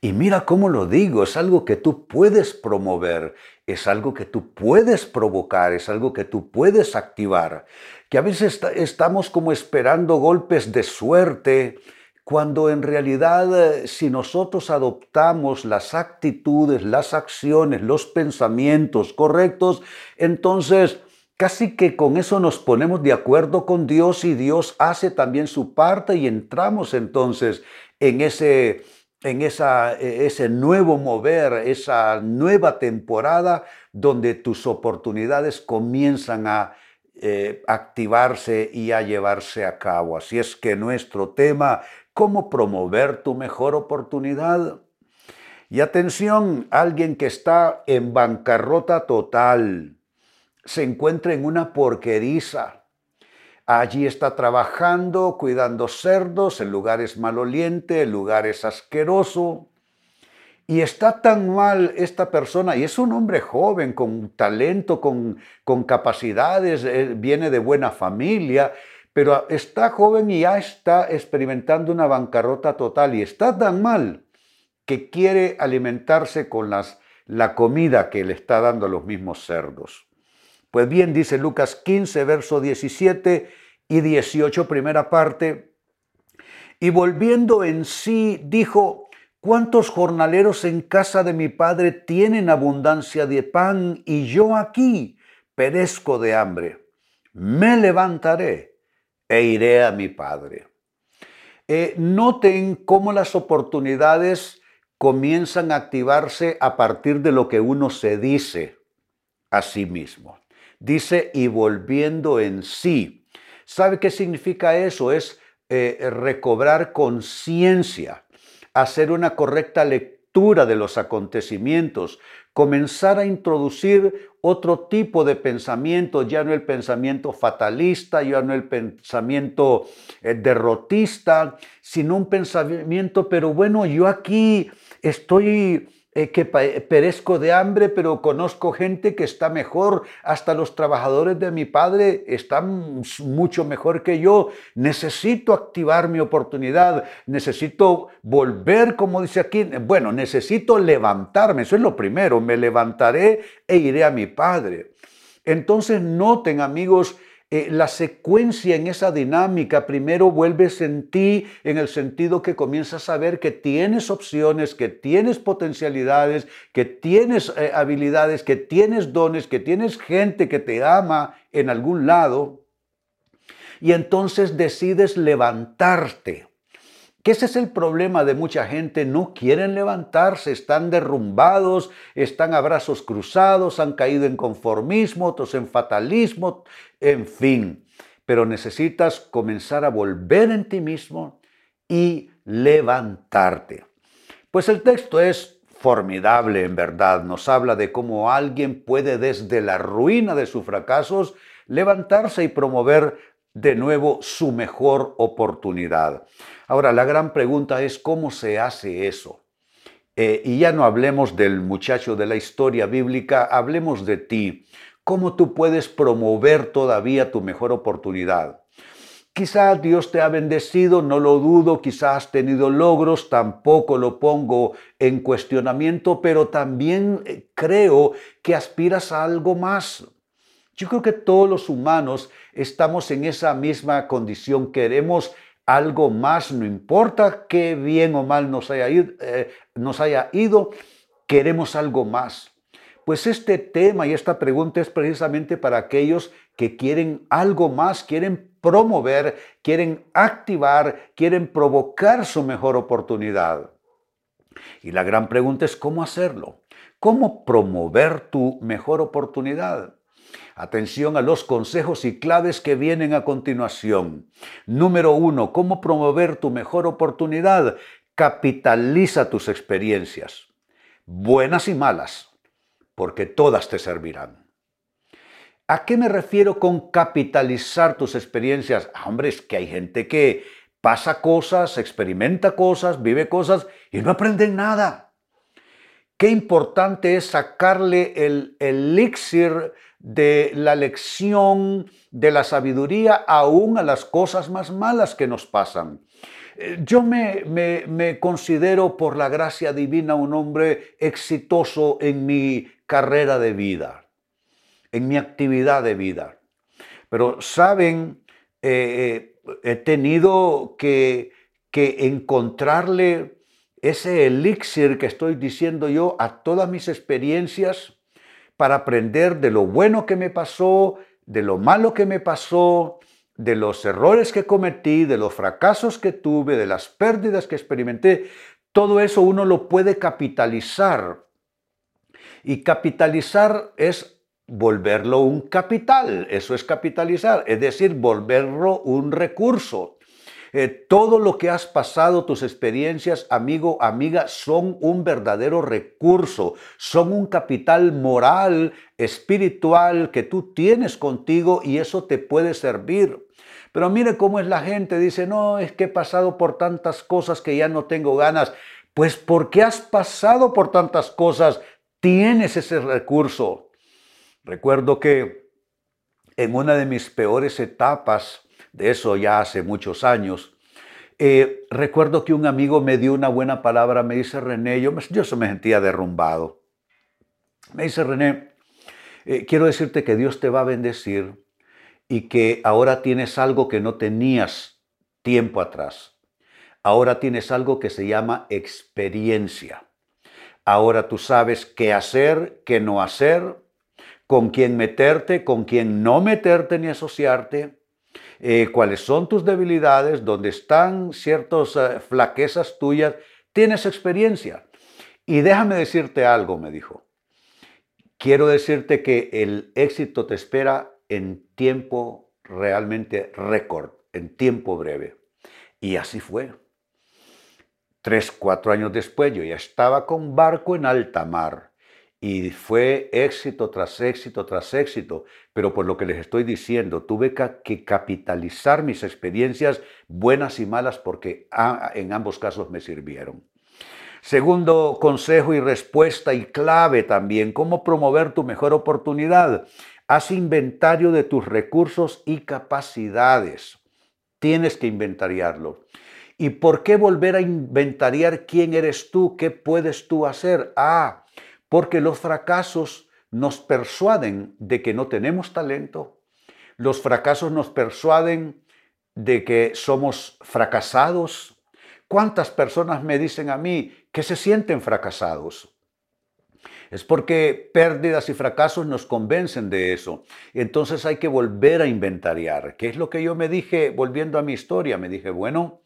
Y mira cómo lo digo, es algo que tú puedes promover, es algo que tú puedes provocar, es algo que tú puedes activar. Que a veces estamos como esperando golpes de suerte, cuando en realidad eh, si nosotros adoptamos las actitudes, las acciones, los pensamientos correctos, entonces casi que con eso nos ponemos de acuerdo con Dios y Dios hace también su parte y entramos entonces en ese en esa, e, ese nuevo mover, esa nueva temporada donde tus oportunidades comienzan a eh, activarse y a llevarse a cabo. Así es que nuestro tema, ¿cómo promover tu mejor oportunidad? Y atención, alguien que está en bancarrota total, se encuentra en una porqueriza, Allí está trabajando, cuidando cerdos en lugares malolientes, en lugares asquerosos. Y está tan mal esta persona, y es un hombre joven, con talento, con, con capacidades, eh, viene de buena familia, pero está joven y ya está experimentando una bancarrota total y está tan mal que quiere alimentarse con la comida que le está dando los mismos cerdos. Pues bien, dice Lucas 15, verso 17 y 18, primera parte, y volviendo en sí, dijo, ¿cuántos jornaleros en casa de mi padre tienen abundancia de pan y yo aquí perezco de hambre? Me levantaré e iré a mi padre. Eh, noten cómo las oportunidades comienzan a activarse a partir de lo que uno se dice a sí mismo. Dice, y volviendo en sí. ¿Sabe qué significa eso? Es eh, recobrar conciencia, hacer una correcta lectura de los acontecimientos, comenzar a introducir otro tipo de pensamiento, ya no el pensamiento fatalista, ya no el pensamiento eh, derrotista, sino un pensamiento, pero bueno, yo aquí estoy eh, que perezco de hambre, pero conozco gente que está mejor, hasta los trabajadores de mi padre están mucho mejor que yo, necesito activar mi oportunidad, necesito volver, como dice aquí, bueno, necesito levantarme, eso es lo primero, me levantaré e iré a mi padre. Entonces noten amigos, eh, la secuencia en esa dinámica primero vuelves en ti en el sentido que comienzas a ver que tienes opciones, que tienes potencialidades, que tienes eh, habilidades, que tienes dones, que tienes gente que te ama en algún lado. Y entonces decides levantarte ese es el problema de mucha gente, no quieren levantarse, están derrumbados, están a brazos cruzados, han caído en conformismo, otros en fatalismo, en fin. Pero necesitas comenzar a volver en ti mismo y levantarte. Pues el texto es formidable en verdad, nos habla de cómo alguien puede desde la ruina de sus fracasos levantarse y promover de nuevo su mejor oportunidad. Ahora, la gran pregunta es cómo se hace eso. Eh, y ya no hablemos del muchacho de la historia bíblica, hablemos de ti. ¿Cómo tú puedes promover todavía tu mejor oportunidad? Quizás Dios te ha bendecido, no lo dudo, quizás has tenido logros, tampoco lo pongo en cuestionamiento, pero también eh, creo que aspiras a algo más. Yo creo que todos los humanos estamos en esa misma condición, queremos algo más, no importa qué bien o mal nos haya, ido, eh, nos haya ido, queremos algo más. Pues este tema y esta pregunta es precisamente para aquellos que quieren algo más, quieren promover, quieren activar, quieren provocar su mejor oportunidad. Y la gran pregunta es cómo hacerlo, cómo promover tu mejor oportunidad. Atención a los consejos y claves que vienen a continuación. Número uno, ¿cómo promover tu mejor oportunidad? Capitaliza tus experiencias, buenas y malas. porque todas te servirán. ¿A qué me refiero con capitalizar tus experiencias? Ah, hombre, es que hay gente que pasa cosas, experimenta cosas, vive cosas y no aprende nada. Qué importante es sacarle el elixir de la lección de la sabiduría aún a las cosas más malas que nos pasan. Eh, yo me, me, considero por la gracia divina un hombre exitoso en mi carrera de vida, en mi actividad de vida. Pero, saben, eh, eh, he tenido que, que encontrarle ese elixir que estoy diciendo yo a todas mis experiencias para aprender de lo bueno que me pasó, de lo malo que me pasó, de los errores que cometí, de los fracasos que tuve, de las pérdidas que experimenté. Todo eso uno lo puede capitalizar. Y capitalizar es volverlo un capital, eso es capitalizar, es decir, volverlo un recurso. Eh, todo lo que has pasado, tus experiencias, amigo, amiga, son un verdadero recurso, son un capital moral, espiritual que tú tienes contigo y eso te puede servir. Pero mire cómo es la gente, dice, no, es que he pasado por tantas cosas que ya no tengo ganas. Pues porque has pasado por tantas cosas, tienes ese recurso. Recuerdo que en una de mis peores etapas, de eso ya hace muchos años. Eh, recuerdo que un amigo me dio una buena palabra, me dice René, yo, me sentía derrumbado. Me dice René, eh, quiero decirte que Dios te va a bendecir y que ahora tienes algo que no tenías tiempo atrás. Ahora tienes algo que se llama experiencia. Ahora tú sabes qué hacer, qué no hacer, con quién meterte, con quién no meterte ni asociarte eh, cuáles son tus debilidades, dónde están ciertas eh, flaquezas tuyas. Tienes experiencia. Y déjame decirte algo, me dijo. Quiero decirte que el éxito te espera en tiempo realmente récord, en tiempo breve. Y así fue. Tres, cuatro años después yo ya estaba con barco en alta mar y fue éxito tras éxito tras éxito, pero por lo que les estoy diciendo, tuve que capitalizar mis experiencias buenas y malas porque en ambos casos me sirvieron. Segundo consejo y respuesta y clave también, cómo promover tu mejor oportunidad. Haz inventario de tus recursos y capacidades. Tienes que inventariarlo. ¿Y por qué volver a inventariar quién eres tú? ¿Qué puedes tú hacer? Ah, porque los fracasos nos persuaden de que no tenemos talento, los fracasos nos persuaden de que somos fracasados. ¿Cuántas personas me dicen a mí que se sienten fracasados? Es porque pérdidas y fracasos nos convencen de eso. Entonces hay que volver a inventariar. ¿Qué es lo que yo me dije volviendo a mi historia? Me dije, bueno,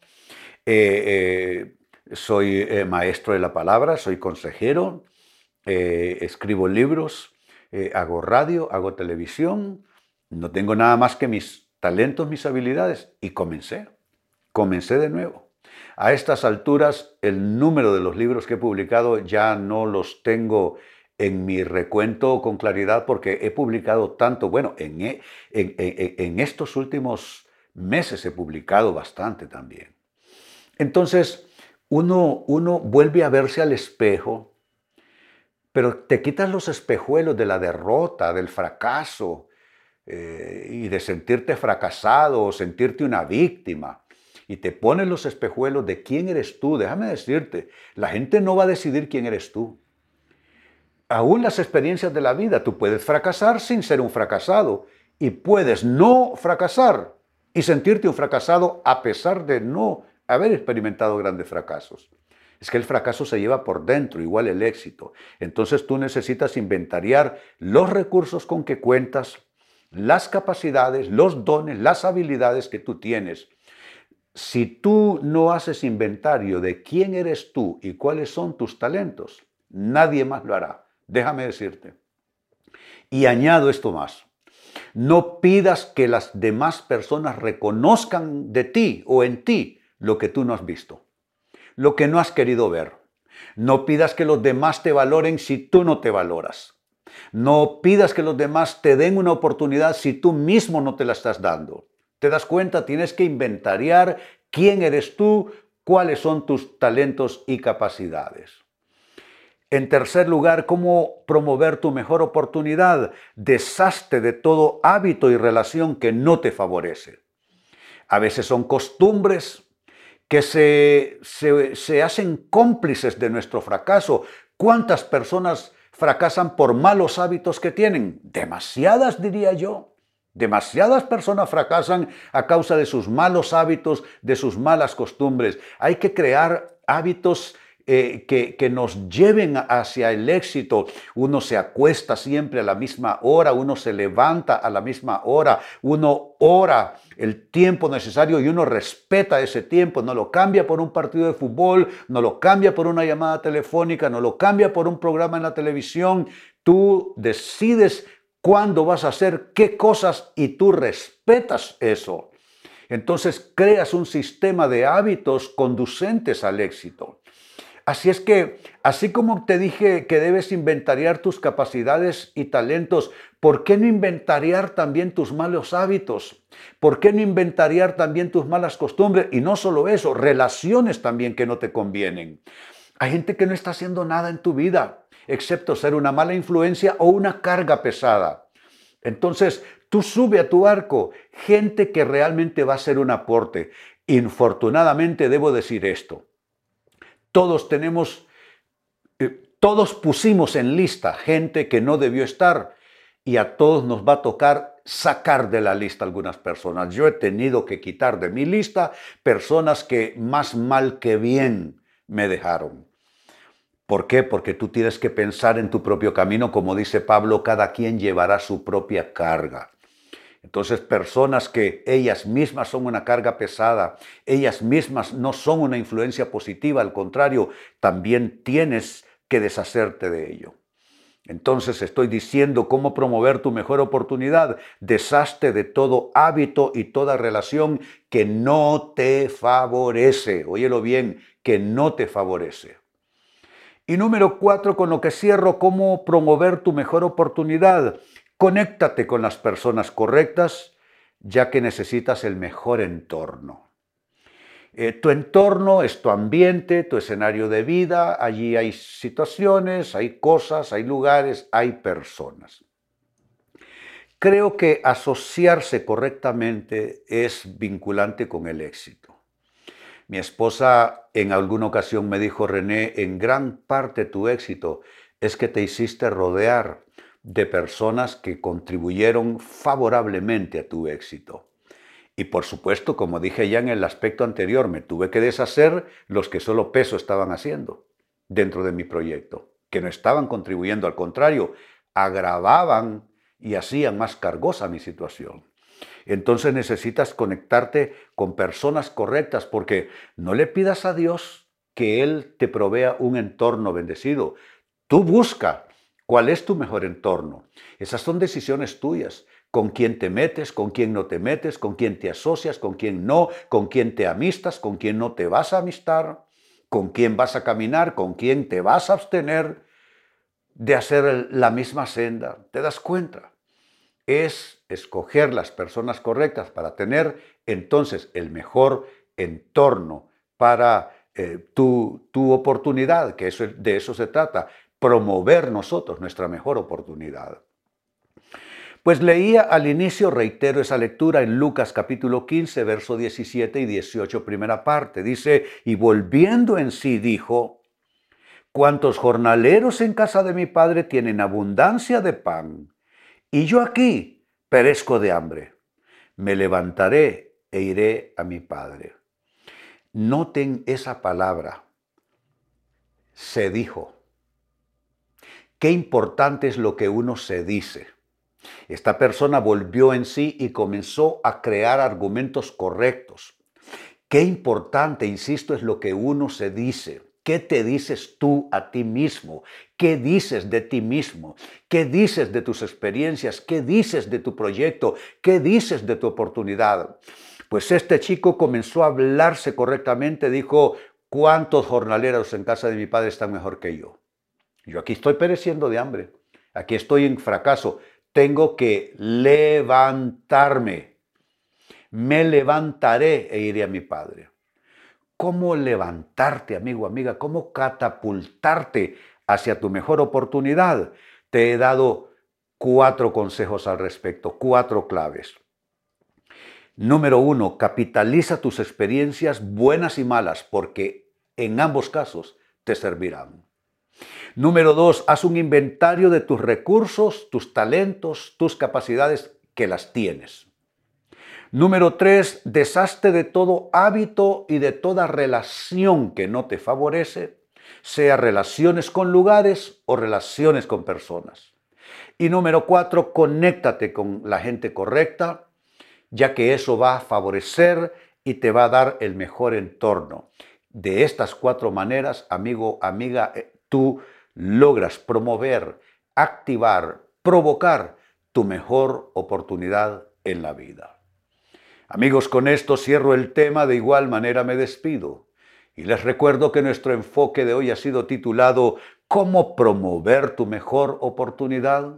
eh, eh, soy eh, maestro de la palabra, soy consejero, eh, escribo libros, eh, hago radio, hago televisión, no tengo nada más que mis talentos, mis habilidades y comencé, comencé de nuevo. A estas alturas el número de los libros que he publicado ya no los tengo en mi recuento con claridad porque he publicado tanto, bueno, en, e, en, en estos últimos meses he publicado bastante también. Entonces, uno, uno vuelve a verse al espejo pero te quitas los espejuelos de la derrota, del fracaso eh, y de sentirte fracasado o sentirte una víctima. Y te pones los espejuelos de quién eres tú. Déjame decirte, la gente no va a decidir quién eres tú. Aún las experiencias de la vida, tú puedes fracasar sin ser un fracasado y puedes no fracasar y sentirte un fracasado a pesar de no haber experimentado grandes fracasos. Es que el fracaso se lleva por dentro, igual el éxito. Entonces tú necesitas inventariar los recursos con que cuentas, las capacidades, los dones, las habilidades que tú tienes. Si tú no haces inventario de quién eres tú y cuáles son tus talentos, nadie más lo hará. Déjame decirte. Y añado esto más. No pidas que las demás personas reconozcan de ti o en ti lo que tú no has visto lo que no has querido ver. No pidas que los demás te valoren si tú no te valoras. No pidas que los demás te den una oportunidad si tú mismo no te la estás dando. ¿Te das cuenta? Tienes que inventariar quién eres tú, cuáles son tus talentos y capacidades. En tercer lugar, cómo promover tu mejor oportunidad. Deshazte de todo hábito y relación que no te favorece. A veces son costumbres que se, se, hacen cómplices de nuestro fracaso. ¿Cuántas personas fracasan por malos hábitos que tienen? Demasiadas, diría yo. Demasiadas personas fracasan a causa de sus malos hábitos, de sus malas costumbres. Hay que crear hábitos eh, que, que, nos lleven hacia el éxito. Uno se acuesta siempre a la misma hora, uno se levanta a la misma hora, uno ora el tiempo necesario y uno respeta ese tiempo, no lo cambia por un partido de fútbol, no lo cambia por una llamada telefónica, no lo cambia por un programa en la televisión. Tú decides cuándo vas a hacer qué cosas y tú respetas eso. Entonces creas un sistema de hábitos conducentes al éxito. Así es que, así como te dije que debes inventariar tus capacidades y talentos, ¿por qué no inventariar también tus malos hábitos? ¿Por qué no inventariar también tus malas costumbres? Y no solo eso, relaciones también que no te convienen. Hay gente que no está haciendo nada en tu vida, excepto ser una mala influencia o una carga pesada. Entonces, tú sube a tu barco gente que realmente va a ser un aporte. Infortunadamente debo decir esto. Todos tenemos, eh, todos pusimos en lista gente que no debió estar y a todos nos va a tocar sacar de la lista algunas personas. Yo he tenido que quitar de mi lista personas que más mal que bien me dejaron. ¿Por qué? Porque tú tienes que pensar en tu propio camino, como dice Pablo, cada quien llevará su propia carga. Entonces, personas que ellas mismas son una carga pesada, ellas mismas no son una influencia positiva, al contrario, también tienes que deshacerte de ello. Entonces estoy diciendo cómo promover tu mejor oportunidad. Deshazte de todo hábito y toda relación que no te favorece. Óyelo bien, que no te favorece. Y número cuatro, con lo que cierro, cómo promover tu mejor oportunidad. Conéctate con las personas correctas, ya que necesitas el mejor entorno. Eh, tu entorno es tu ambiente, tu escenario de vida, allí hay situaciones, hay cosas, hay lugares, hay personas. Creo que asociarse correctamente es vinculante con el éxito. Mi esposa en alguna ocasión me dijo, René, en gran parte tu éxito es que te hiciste rodear de personas que contribuyeron favorablemente a tu éxito. Y por supuesto, como dije ya en el aspecto anterior, me tuve que deshacer los que solo peso estaban haciendo dentro de mi proyecto, que no estaban contribuyendo, al contrario, agravaban y hacían más cargosa mi situación. Entonces necesitas conectarte con personas correctas porque no le pidas a Dios que Él te provea un entorno bendecido. Tú busca ¿Cuál es tu mejor entorno? Esas son decisiones tuyas. Con quién te metes, con quién no te metes, con quién te asocias, con quién no, con quién te amistas, con quién no te vas a amistar, con quién vas a caminar, con quién te vas a abstener de hacer la misma senda. ¿Te das cuenta? Es escoger las personas correctas para tener entonces el mejor entorno para eh, tu, tu, oportunidad, que eso, de eso se trata, promover nosotros nuestra mejor oportunidad. Pues leía al inicio, reitero esa lectura en Lucas capítulo 15, verso 17 y 18, primera parte. Dice, y volviendo en sí dijo, cuantos jornaleros en casa de mi padre tienen abundancia de pan, y yo aquí perezco de hambre. Me levantaré e iré a mi padre. Noten esa palabra. Se dijo. Qué importante es lo que uno se dice. Esta persona volvió en sí y comenzó a crear argumentos correctos. Qué importante, insisto, es lo que uno se dice. ¿Qué te dices tú a ti mismo? ¿Qué dices de ti mismo? ¿Qué dices de tus experiencias? ¿Qué dices de tu proyecto? ¿Qué dices de tu oportunidad? Pues este chico comenzó a hablarse correctamente, dijo, ¿cuántos jornaleros en casa de mi padre están mejor que yo? Yo aquí estoy pereciendo de hambre. Aquí estoy en fracaso. Tengo que levantarme. Me levantaré e iré a mi Padre. ¿Cómo levantarte, amigo, amiga? ¿Cómo catapultarte hacia tu mejor oportunidad? Te he dado cuatro consejos al respecto, cuatro claves. Número uno, capitaliza tus experiencias buenas y malas porque en ambos casos te servirán. Número dos, haz un inventario de tus recursos, tus talentos, tus capacidades que las tienes. Número tres, deshazte de todo hábito y de toda relación que no te favorece, sea relaciones con lugares o relaciones con personas. Y número cuatro, conéctate con la gente correcta, ya que eso va a favorecer y te va a dar el mejor entorno. De estas cuatro maneras, amigo, amiga, eh, tú logras promover, activar, provocar tu mejor oportunidad en la vida. Amigos, con esto cierro el tema, de igual manera me despido. Y les recuerdo que nuestro enfoque de hoy ha sido titulado ¿Cómo promover tu mejor oportunidad?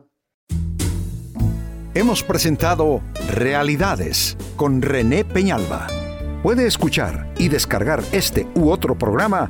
Hemos presentado Realidades con René Peñalba. Puede escuchar y descargar este u otro programa